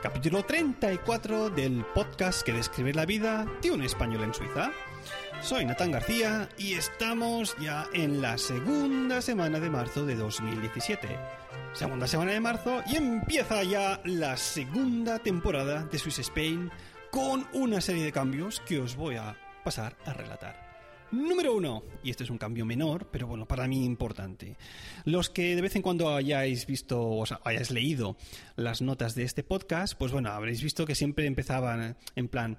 Capítulo 34 del podcast que describe la vida de un español en Suiza. Soy Natán García y estamos ya en la segunda semana de marzo de 2017. Segunda semana de marzo y empieza ya la segunda temporada de Swiss Spain con una serie de cambios que os voy a pasar a relatar. Número uno, y este es un cambio menor, pero bueno, para mí importante. Los que de vez en cuando hayáis visto o hayáis leído las notas de este podcast, pues bueno, habréis visto que siempre empezaban en plan,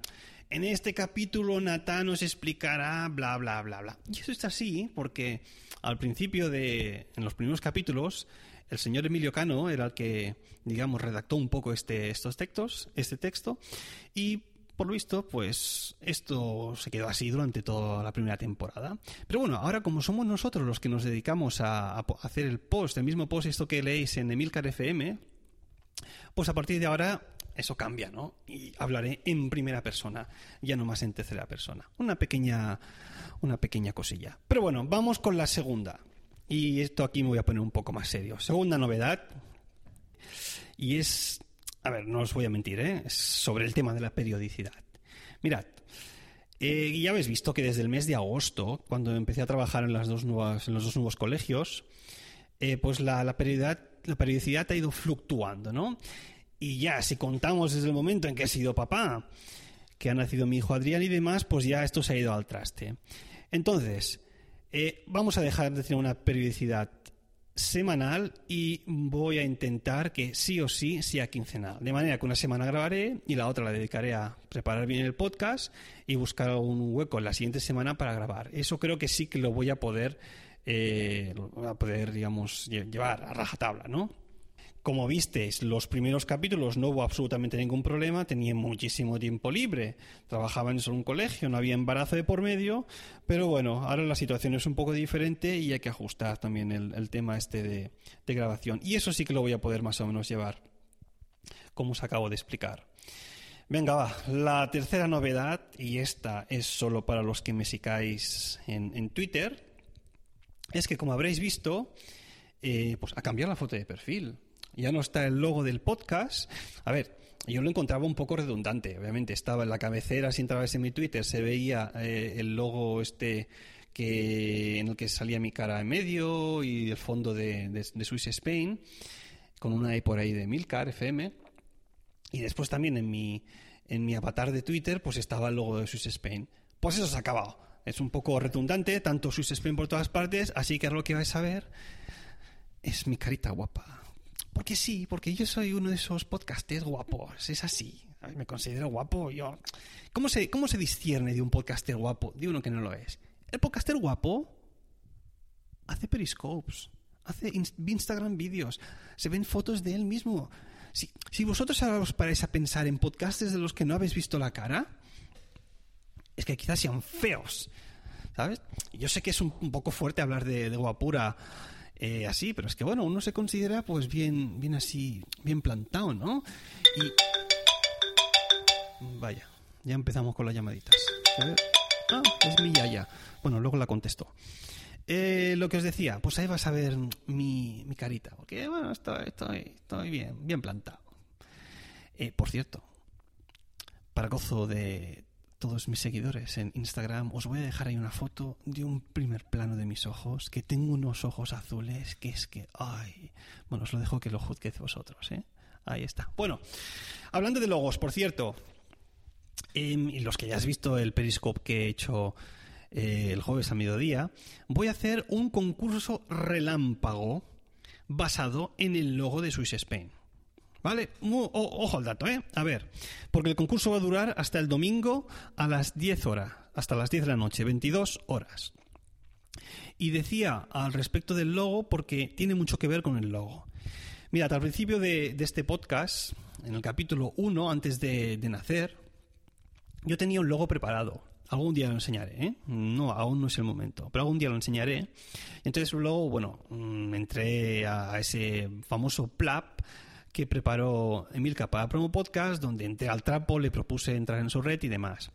en este capítulo Natán nos explicará bla bla bla bla. Y eso está así porque al principio de, en los primeros capítulos, el señor Emilio Cano era el que, digamos, redactó un poco este, estos textos, este texto, y por lo visto, pues esto se quedó así durante toda la primera temporada. Pero bueno, ahora como somos nosotros los que nos dedicamos a, hacer el post, el mismo post, esto que leéis en Emilcar FM, pues a partir de ahora eso cambia, ¿no? Y hablaré en primera persona, ya no más en tercera persona. Una pequeña, una pequeña cosilla. Pero bueno, vamos con la segunda. Y esto aquí me voy a poner un poco más serio. Segunda novedad. Y es a ver, no os voy a mentir, ¿eh? sobre el tema de la periodicidad. Mirad, eh, ya habéis visto que desde el mes de agosto, cuando empecé a trabajar en, las dos nuevas, en los dos nuevos colegios, eh, pues la, la, periodicidad, la periodicidad ha ido fluctuando, ¿no? Y ya, si contamos desde el momento en que he sido papá, que ha nacido mi hijo Adrián y demás, pues ya esto se ha ido al traste. Entonces, eh, vamos a dejar de tener una periodicidad semanal y voy a intentar que sí o sí sea quincenal. De manera que una semana grabaré y la otra la dedicaré a preparar bien el podcast y buscar un hueco en la siguiente semana para grabar. Eso creo que sí que lo voy a poder, eh, poder digamos, llevar a rajatabla, ¿no? Como visteis, los primeros capítulos no hubo absolutamente ningún problema, tenía muchísimo tiempo libre, trabajaba en un colegio, no había embarazo de por medio, pero bueno, ahora la situación es un poco diferente y hay que ajustar también el, tema este de, grabación. Y eso sí que lo voy a poder más o menos llevar, como os acabo de explicar. Venga, va, la tercera novedad, y esta es solo para los que me sigáis en, Twitter, es que como habréis visto, eh, pues ha cambiado la foto de perfil ya no está el logo del podcast. A ver, yo lo encontraba un poco redundante. Obviamente estaba en la cabecera, si entrabas en mi Twitter, se veía eh, el logo este que en el que salía mi cara en medio y el fondo de, de, Swiss Spain, con una E por ahí de Milcar FM. Y después también en mi, en mi avatar de Twitter, pues estaba el logo de Swiss Spain. Pues eso se ha acabado. Es un poco redundante, tanto Swiss Spain por todas partes, así que ahora lo que vais a ver es mi carita guapa. Porque sí, porque yo soy uno de esos podcasters guapos, es así. Me considero guapo, yo. ¿Cómo se, ¿Cómo se discierne de un podcaster guapo de uno que no lo es? El podcaster guapo hace periscopes, hace Instagram vídeos, se ven fotos de él mismo. Si, si vosotros ahora os paráis a pensar en podcasters de los que no habéis visto la cara, es que quizás sean feos, ¿sabes? Yo sé que es un, poco fuerte hablar de, de guapura eh, así, pero es que bueno, uno se considera pues bien, bien así, bien plantado, ¿no? Y vaya, ya empezamos con las llamaditas. Ah, es mi yaya. Bueno, luego la contesto. Eh, lo que os decía, pues ahí vas a ver mi, mi carita, porque bueno, estoy, estoy, estoy bien, bien plantado. Eh, por cierto, para gozo de, todos mis seguidores en Instagram, os voy a dejar ahí una foto de un primer plano de mis ojos, que tengo unos ojos azules, que es que, ay, bueno, os lo dejo que lo juzguéis vosotros, ¿eh? Ahí está. Bueno, hablando de logos, por cierto, em, y los que ya has visto el periscope que he hecho eh, el jueves a mediodía, voy a hacer un concurso relámpago basado en el logo de Swiss Spain. ¿Vale? ojo al dato, ¿eh? A ver, porque el concurso va a durar hasta el domingo a las 10 horas, hasta las 10 de la noche, 22 horas. Y decía al respecto del logo porque tiene mucho que ver con el logo. Mira, al principio de, este podcast, en el capítulo 1, antes de, nacer, yo tenía un logo preparado. Algún día lo enseñaré, ¿eh? No, aún no es el momento, pero algún día lo enseñaré. Entonces luego, bueno, mm, entré a ese famoso plap que preparó Emilka para Promo Podcast, donde entré al trapo, le propuse entrar en su red y demás.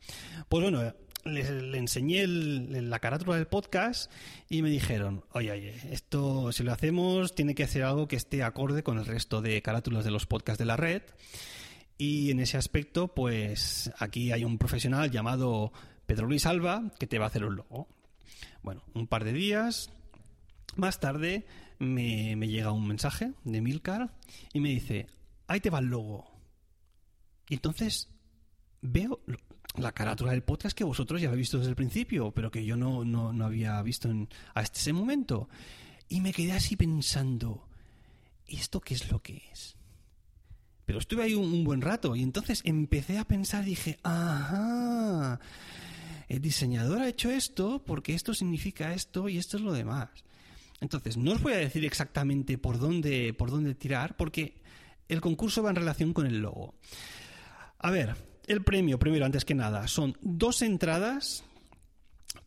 Pues bueno, le, enseñé la carátula del podcast y me dijeron, oye, oye, esto si lo hacemos tiene que hacer algo que esté acorde con el resto de carátulas de los podcasts de la red. Y en ese aspecto, pues aquí hay un profesional llamado Pedro Luis Alba que te va a hacer un logo. Bueno, un par de días más tarde me, llega un mensaje de Milcar y me dice, ahí te va el logo. Y entonces veo la carátula del podcast que vosotros ya habéis visto desde el principio, pero que yo no, no, había visto hasta ese momento. Y me quedé así pensando, ¿y esto qué es lo que es? Pero estuve ahí un, un buen rato y entonces empecé a pensar dije, ajá, el diseñador ha hecho esto porque esto significa esto y esto es lo demás. Entonces, no os voy a decir exactamente por dónde, por dónde tirar, porque el concurso va en relación con el logo. A ver, el premio, primero, antes que nada, son dos entradas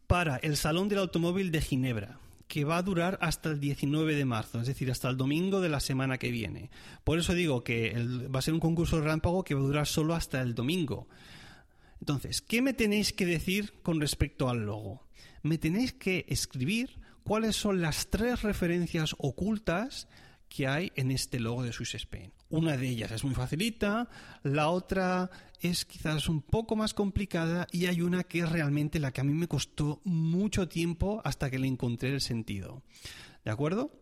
para el Salón del Automóvil de Ginebra que va a durar hasta el 19 de marzo, es decir, hasta el domingo de la semana que viene. Por eso digo que va a ser un concurso rámpago que va a durar solo hasta el domingo. Entonces, ¿qué me tenéis que decir con respecto al logo? Me tenéis que escribir cuáles son las tres referencias ocultas que hay en este logo de Swiss Spain. Una de ellas es muy facilita, la otra es quizás un poco más complicada y hay una que es realmente la que a mí me costó mucho tiempo hasta que le encontré el sentido. ¿De acuerdo?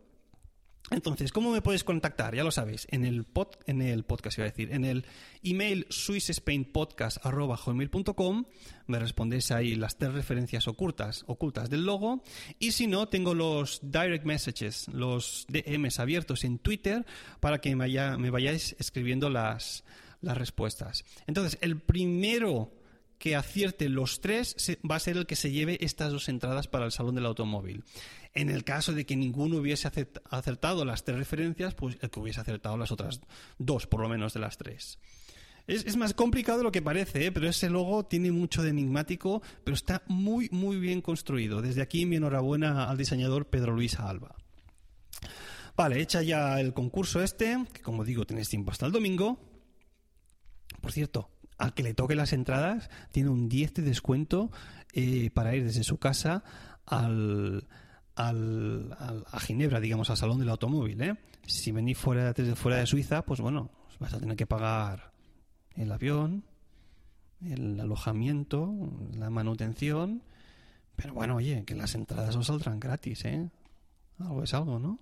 Entonces, ¿cómo me puedes contactar? Ya lo sabéis, en el, pod, en el podcast, iba a decir, en el email swissspainpodcast.com me respondéis ahí las tres referencias ocultas, ocultas del logo y si no, tengo los direct messages, los DMs abiertos en Twitter para que me, me vayáis escribiendo las, las respuestas. Entonces, el primero que acierte los tres va a ser el que se lleve estas dos entradas para el Salón del Automóvil. En el caso de que ninguno hubiese acertado las tres referencias, pues el que hubiese acertado las otras dos, por lo menos de las tres. Es, más complicado de lo que parece, ¿eh? pero ese logo tiene mucho de enigmático, pero está muy, muy bien construido. Desde aquí mi enhorabuena al diseñador Pedro Luis Alba. Vale, hecha ya el concurso este, que como digo tenéis tiempo hasta el domingo. Por cierto, al que le toque las entradas tiene un 10 de descuento eh, para ir desde su casa al, al, a Ginebra, digamos, al Salón del Automóvil. ¿eh? Si venís fuera, desde fuera de Suiza, pues bueno, vas a tener que pagar el avión, el alojamiento, la manutención. Pero bueno, oye, que las entradas os saldrán gratis, ¿eh? Algo es algo, ¿no?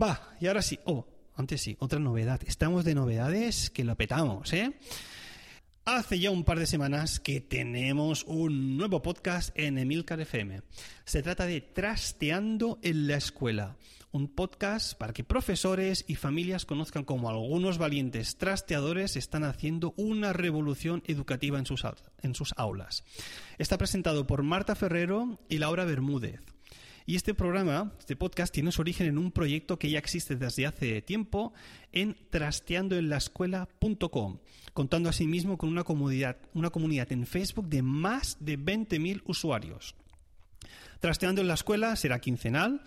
Va, y ahora sí. Oh, antes sí, otra novedad. Estamos de novedades que lo petamos, ¿eh? Hace ya un par de semanas que tenemos un nuevo podcast en Emilcar FM. Se trata de Trasteando en la Escuela, un podcast para que profesores y familias conozcan cómo algunos valientes trasteadores están haciendo una revolución educativa en sus, en sus aulas. Está presentado por Marta Ferrero y Laura Bermúdez. Y este programa, este podcast, tiene su origen en un proyecto que ya existe desde hace tiempo en trasteandoenlaescuela.com, contando asimismo con una comunidad, una comunidad en Facebook de más de 20.000 usuarios. Trasteando en la escuela será quincenal,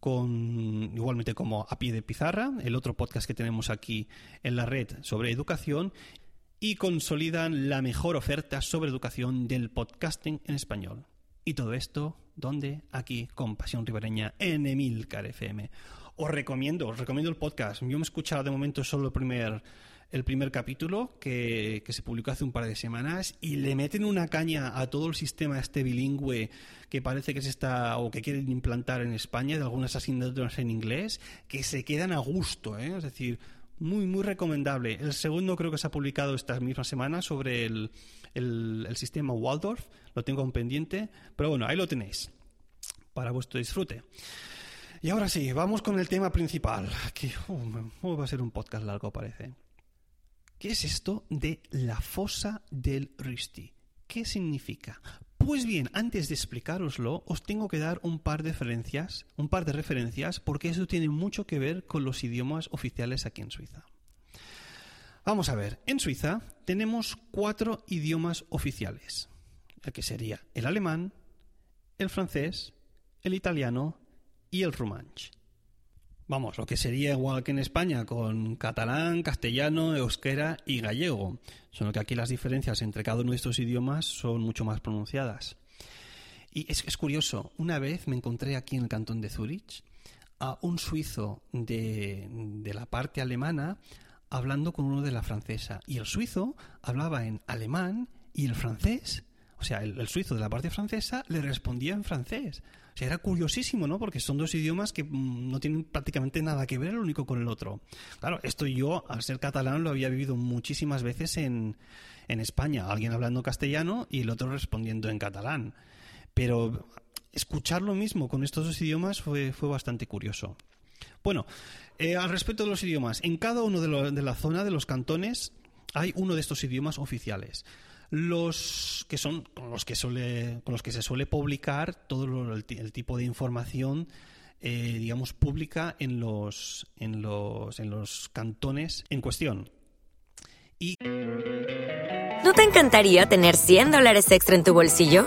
con igualmente como a pie de pizarra, el otro podcast que tenemos aquí en la red sobre educación y consolidan la mejor oferta sobre educación del podcasting en español. Y todo esto, ¿dónde? Aquí, con Pasión Ribereña, en Emilcar FM. Os recomiendo, os recomiendo el podcast. Yo me he escuchado de momento solo el primer, el primer capítulo que, que, se publicó hace un par de semanas y le meten una caña a todo el sistema este bilingüe que parece que se está o que quieren implantar en España de algunas asignaturas en inglés que se quedan a gusto, ¿eh? es decir, muy, muy recomendable. El segundo creo que se ha publicado esta misma semana sobre el, el, sistema Waldorf, lo tengo un pendiente, pero bueno, ahí lo tenéis, para vuestro disfrute. Y ahora sí, vamos con el tema principal. Aquí uh, va a ser un podcast largo, parece. ¿Qué es esto de la fosa del Risti? ¿Qué significa? Pues bien, antes de explicároslo, os tengo que dar un par de referencias, un par de referencias, porque eso tiene mucho que ver con los idiomas oficiales aquí en Suiza. Vamos a ver, en Suiza tenemos cuatro idiomas oficiales, que sería el alemán, el francés, el italiano y el romanche. Vamos, lo que sería igual que en España con catalán, castellano, euskera y gallego. Solo que aquí las diferencias entre cada uno de estos idiomas son mucho más pronunciadas. Y es, es curioso, una vez me encontré aquí en el cantón de Zurich a un suizo de, de la parte alemana hablando con uno de la francesa. Y el suizo hablaba en alemán y el francés o sea, el, suizo de la parte francesa le respondía en francés. O sea, era curiosísimo, ¿no? Porque son dos idiomas que mm, no tienen prácticamente nada que ver el único con el otro. Claro, esto yo, al ser catalán, lo había vivido muchísimas veces en, en España. Alguien hablando castellano y el otro respondiendo en catalán. Pero escuchar lo mismo con estos dos idiomas fue, fue bastante curioso. Bueno, eh, al respecto de los idiomas, en cada uno de, de la zona de los cantones hay uno de estos idiomas oficiales los que son con los que suele con los que se suele publicar todo el, tipo de información eh, digamos pública en los en los en los cantones en cuestión y ¿No te encantaría tener 100 dólares extra en tu bolsillo?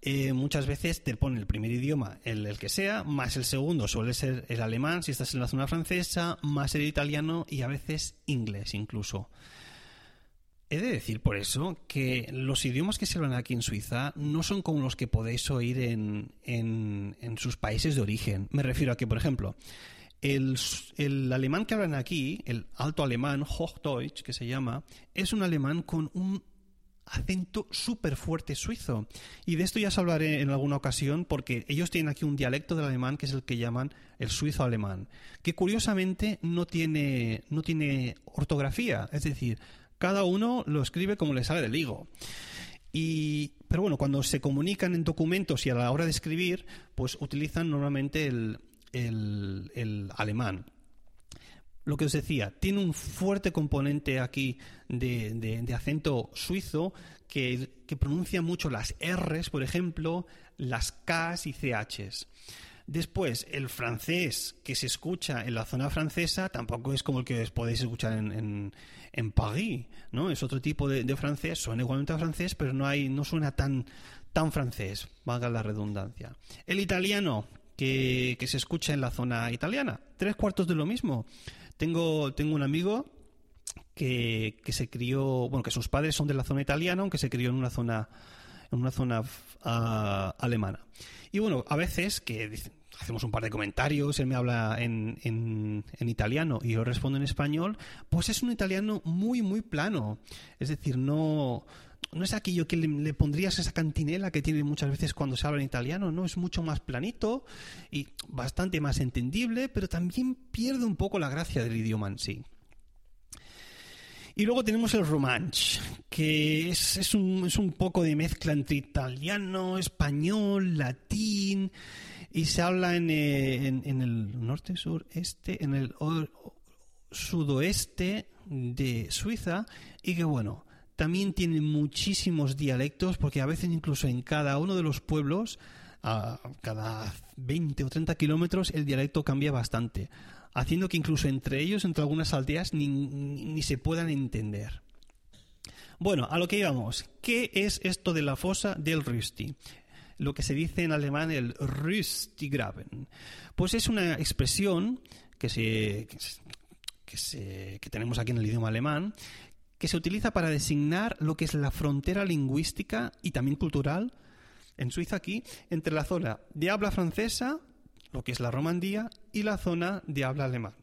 eh, muchas veces te pone el primer idioma, el, que sea, más el segundo suele ser el alemán si estás en la zona francesa, más el italiano y a veces inglés incluso. He de decir por eso que los idiomas que se hablan aquí en Suiza no son como los que podéis oír en, en, sus países de origen. Me refiero a que, por ejemplo, el, el, alemán que hablan aquí, el alto alemán, Hochdeutsch, que se llama, es un alemán con un acento súper fuerte suizo. Y de esto ya os hablaré en alguna ocasión porque ellos tienen aquí un dialecto del alemán que es el que llaman el suizo alemán, que curiosamente no tiene, no tiene ortografía. Es decir, cada uno lo escribe como le sale del higo. Y, pero bueno, cuando se comunican en documentos y a la hora de escribir, pues utilizan normalmente el, el, alemán. Lo que os decía, tiene un fuerte componente aquí de, acento suizo que, pronuncia mucho las R's, por ejemplo, las K's y CH's. Después, el francés que se escucha en la zona francesa tampoco es como el que podéis escuchar en, en, París, ¿no? Es otro tipo de, francés, suena igualmente francés, pero no, hay, no suena tan, tan francés, valga la redundancia. El italiano que se escucha en la zona italiana, tres cuartos de lo mismo. Tengo, tengo un amigo que, que, se crió, bueno, que sus padres son de la zona italiana, aunque se crió en una zona, en una zona ah, alemana. Y bueno, a veces que hacemos un par de comentarios, él me habla en, en, italiano y yo respondo en español, pues es un italiano muy, muy plano. Es decir, no, no es aquello que le, pondrías esa cantinela que tiene muchas veces cuando se habla en italiano, ¿no? Es mucho más planito y bastante más entendible, pero también pierde un poco la gracia del idioma en sí. Y luego tenemos el Romanche, que es, es, un, es un poco de mezcla entre italiano, español, latín y se habla en, eh, en, el norte, sur, este, en el sudoeste de Suiza y que bueno, también tiene muchísimos dialectos porque a veces incluso en cada uno de los pueblos, a cada 20 o 30 kilómetros, el dialecto cambia bastante, haciendo que incluso entre ellos, entre algunas aldeas, ni, se puedan entender. Bueno, a lo que íbamos. ¿Qué es esto de la fosa del Rüsti? Lo que se dice en alemán el Rüstigraben. Pues es una expresión que, se, que, tenemos aquí en el idioma alemán que se utiliza para designar lo que es la frontera lingüística y también cultural en Suiza aquí entre la zona de habla francesa, lo que es la Romandía, y la zona de habla alemán.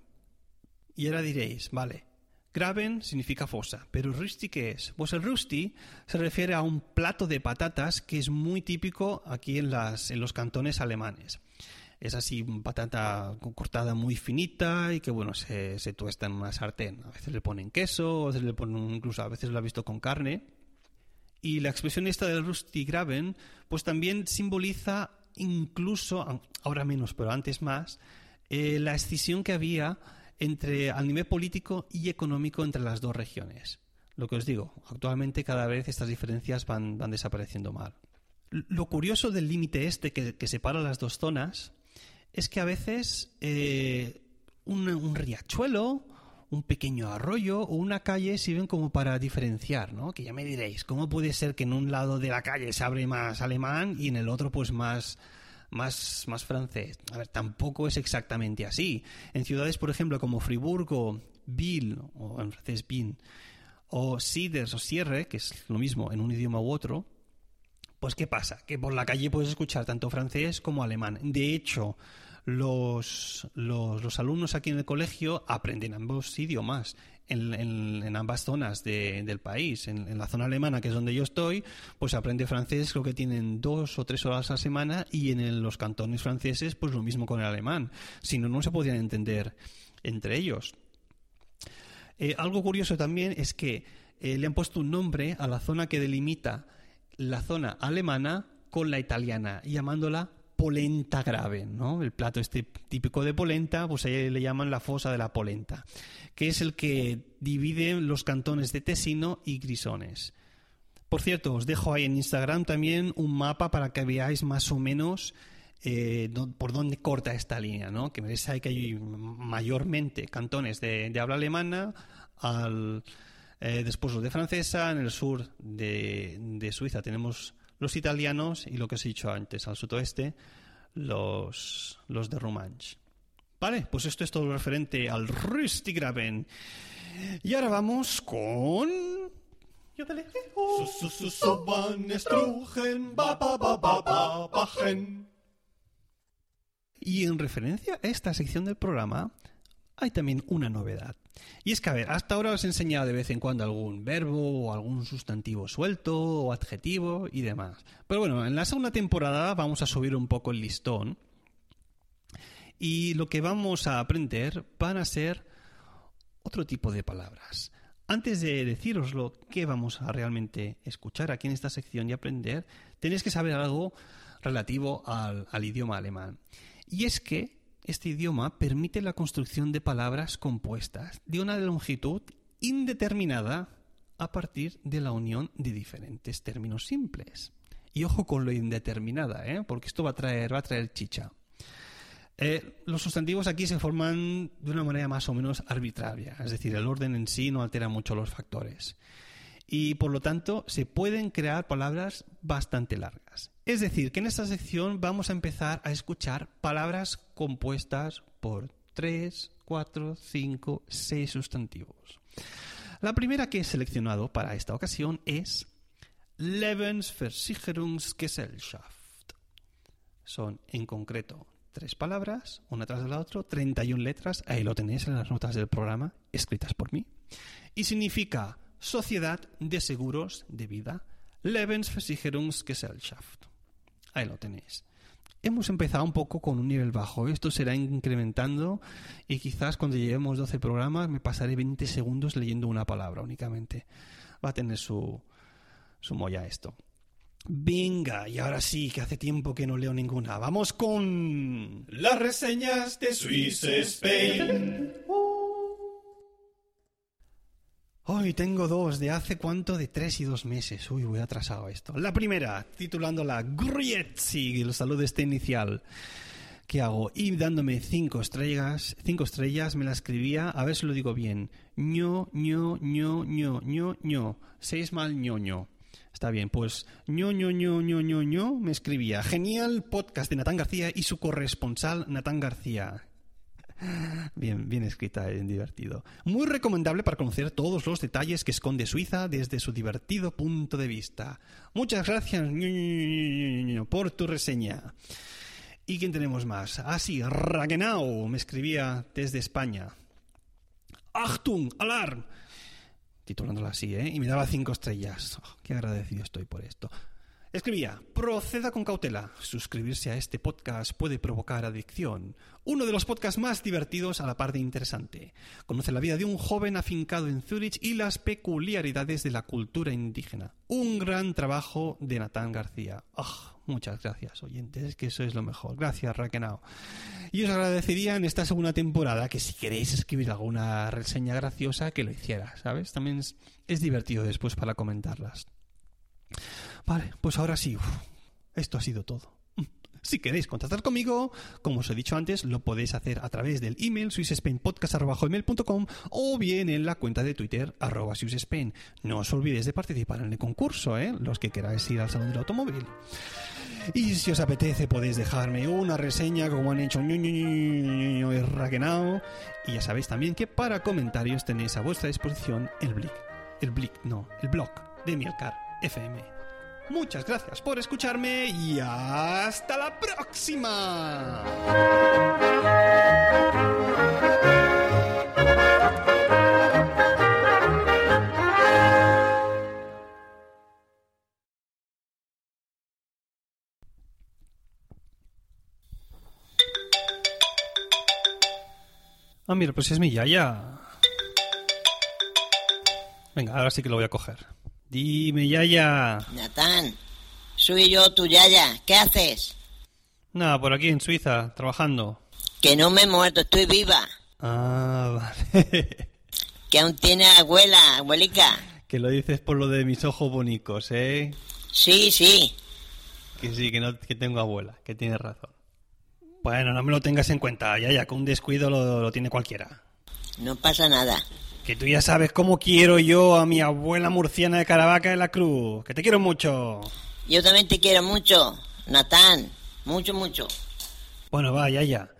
Y ahora diréis, vale, Graben significa fosa, pero Rüsti ¿qué es? Pues el Rüsti se refiere a un plato de patatas que es muy típico aquí en los cantones alemanes. Es así, patata cortada muy finita y que, bueno, se, se tuesta en una sartén. A veces le ponen queso, a veces le ponen, incluso a veces lo he visto con carne. Y la expresión esta del Rusty Graben, pues también simboliza incluso, ahora menos, pero antes más, eh, la escisión que había entre, al nivel político y económico entre las dos regiones. Lo que os digo, actualmente cada vez estas diferencias van, van desapareciendo mal. Lo curioso del límite este que, separa las dos zonas es que a veces eh, un, riachuelo, un pequeño arroyo o una calle sirven como para diferenciar, ¿no? Que ya me diréis, ¿cómo puede ser que en un lado de la calle se abre más alemán y en el otro pues más más, más francés. A ver, tampoco es exactamente así. En ciudades, por ejemplo, como Friburgo, Bill, o en francés Bin, o Siders o Sierre, que es lo mismo en un idioma u otro, pues ¿qué pasa? Que por la calle puedes escuchar tanto francés como alemán. De hecho, los, los, alumnos aquí en el colegio aprenden ambos idiomas en, ambas zonas del país. En, la zona alemana, que es donde yo estoy, pues aprende francés, creo que tienen dos o tres horas a la semana, y en los cantones franceses, pues lo mismo con el alemán. Si no, no se podrían entender entre ellos. Eh, algo curioso también es que eh, le han puesto un nombre a la zona que delimita la zona alemana con la italiana, llamándola polenta grave, ¿no? El plato este típico de polenta, pues ahí le llaman la fosa de la polenta, que es el que divide los cantones de Tesino y Grisones. Por cierto, os dejo ahí en Instagram también un mapa para que veáis más o menos eh, por dónde corta esta línea, ¿no? Que veréis que hay mayormente cantones de, habla alemana, al, eh, después los de francesa, en el sur de Suiza tenemos los italianos y lo que os he dicho antes, al sudoeste, los, los de Romanche. Vale, pues esto es todo referente al Rüstigraben. Y ahora vamos con... Y en referencia a esta sección del programa, hay también una novedad. Y es que, a ver, hasta ahora os he enseñado de vez en cuando algún verbo o algún sustantivo suelto o adjetivo y demás. Pero bueno, en la segunda temporada vamos a subir un poco el listón y lo que vamos a aprender van a ser otro tipo de palabras. Antes de deciros lo que vamos a realmente escuchar aquí en esta sección y aprender, tenéis que saber algo relativo al, al idioma alemán. Y es que este idioma permite la construcción de palabras compuestas de una longitud indeterminada a partir de la unión de diferentes términos simples. Y ojo con lo indeterminada, ¿eh? porque esto va a traer, va a traer chicha. Eh, los sustantivos aquí se forman de una manera más o menos arbitraria, es decir, el orden en sí no altera mucho los factores. Y por lo tanto se pueden crear palabras bastante largas. Es decir, que en esta sección vamos a empezar a escuchar palabras compuestas por tres, cuatro, cinco, seis sustantivos. La primera que he seleccionado para esta ocasión es Lebensversicherungsgesellschaft. Son en concreto tres palabras, una tras la otra, 31 letras, ahí lo tenéis en las notas del programa, escritas por mí, y significa Sociedad de Seguros de Vida, Lebensversicherungsgesellschaft. Ahí lo tenéis. Hemos empezado un poco con un nivel bajo. Esto será incrementando y quizás cuando lleguemos 12 programas me pasaré 20 segundos leyendo una palabra únicamente. Va a tener su, su molla esto. Venga, y ahora sí, que hace tiempo que no leo ninguna. Vamos con... Las reseñas de Swiss Spain. Hoy tengo dos, de hace cuánto, de tres y dos meses. Uy, voy atrasado esto. La primera, titulándola Grietzi, el saludo este inicial que hago. Y dándome cinco estrellas, cinco estrellas, me la escribía, a ver si lo digo bien. ño, ño, ño, ño, ño, ño. Seis mal ño, Está bien, pues ño, ño, ño, ño, ño, ño, me escribía. Genial podcast de Natán García y su corresponsal Natán García. Bien, bien escrita, y divertido. Muy recomendable para conocer todos los detalles que esconde Suiza desde su divertido punto de vista. Muchas gracias por tu reseña. ¿Y quién tenemos más? Ah, sí, Ragenau me escribía desde España. Achtung, Alarm. Titulándola así, ¿eh? Y me daba cinco estrellas. Oh, qué agradecido estoy por esto. Escribía, proceda con cautela. Suscribirse a este podcast puede provocar adicción. Uno de los podcasts más divertidos a la par de interesante. Conoce la vida de un joven afincado en Zurich y las peculiaridades de la cultura indígena. Un gran trabajo de Natán García. Oh, muchas gracias, oyentes, que eso es lo mejor. Gracias, Raquenao. Y os agradecería en esta segunda temporada que si queréis escribir alguna reseña graciosa, que lo hiciera, ¿sabes? También es divertido después para comentarlas. Vale, pues ahora sí, esto ha sido todo. Si queréis contactar conmigo, como os he dicho antes, lo podéis hacer a través del email swissspainpodcast.com o bien en la cuenta de Twitter arroba swissspain. No os olvidéis de participar en el concurso, ¿eh? los que queráis ir al salón del automóvil. Y si os apetece podéis dejarme una reseña como han hecho y Raquenao. Y ya sabéis también que para comentarios tenéis a vuestra disposición el Blick. El Blick, no, el blog de Mielcar FM. Muchas gracias por escucharme y hasta la próxima. Ah, mira, pues es mi yaya. Venga, ahora sí que lo voy a coger. Dime, Yaya. Natán, soy yo tu Yaya. ¿Qué haces? Nada, por aquí en Suiza, trabajando. Que no me he muerto, estoy viva. Ah, vale. Que aún tiene abuela, abuelica. Que lo dices por lo de mis ojos bonitos, ¿eh? Sí, sí. Que sí, que, no, que tengo abuela, que tienes razón. Bueno, no me lo tengas en cuenta, Yaya, que un descuido lo, lo tiene cualquiera. No pasa nada. Que tú ya sabes cómo quiero yo a mi abuela murciana de Caravaca de la Cruz. Que te quiero mucho. Yo también te quiero mucho, Natán. Mucho, mucho. Bueno, va, ya, ya.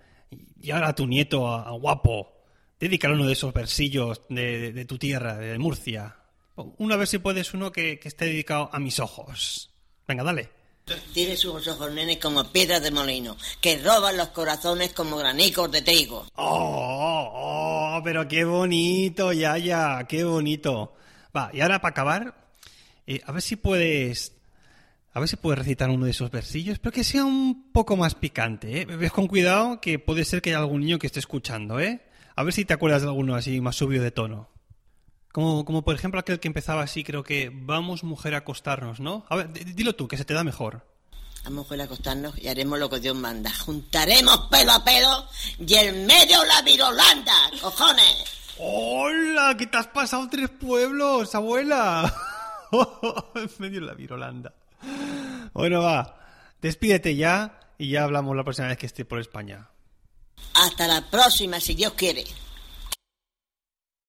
Y ahora a tu nieto, a, guapo, dedícale uno de esos versillos de, tu tierra, de Murcia. Una vez si puedes uno que, que esté dedicado a mis ojos. Venga, dale. Tiene sus ojos, nene, como piedras de molino, que roban los corazones como granicos de trigo. ¡Oh, oh, pero qué bonito, ya, ya, qué bonito! Va, y ahora para acabar, eh, a ver si puedes... A ver si puedes recitar uno de esos versillos, pero que sea un poco más picante, ¿eh? Ves con cuidado que puede ser que haya algún niño que esté escuchando, ¿eh? A ver si te acuerdas de alguno así más subido de tono. Como, como por ejemplo aquel que empezaba así, creo que vamos mujer a acostarnos, ¿no? A ver, dilo tú, que se te da mejor. Vamos mujer a acostarnos y haremos lo que Dios manda. Juntaremos pelo a pelo y en medio la virolanda, cojones. ¡Hola! ¿Qué te has pasado tres pueblos, abuela? en medio la virolanda. Bueno, va. Despídete ya y ya hablamos la próxima vez que esté por España. Hasta la próxima, si Dios quiere.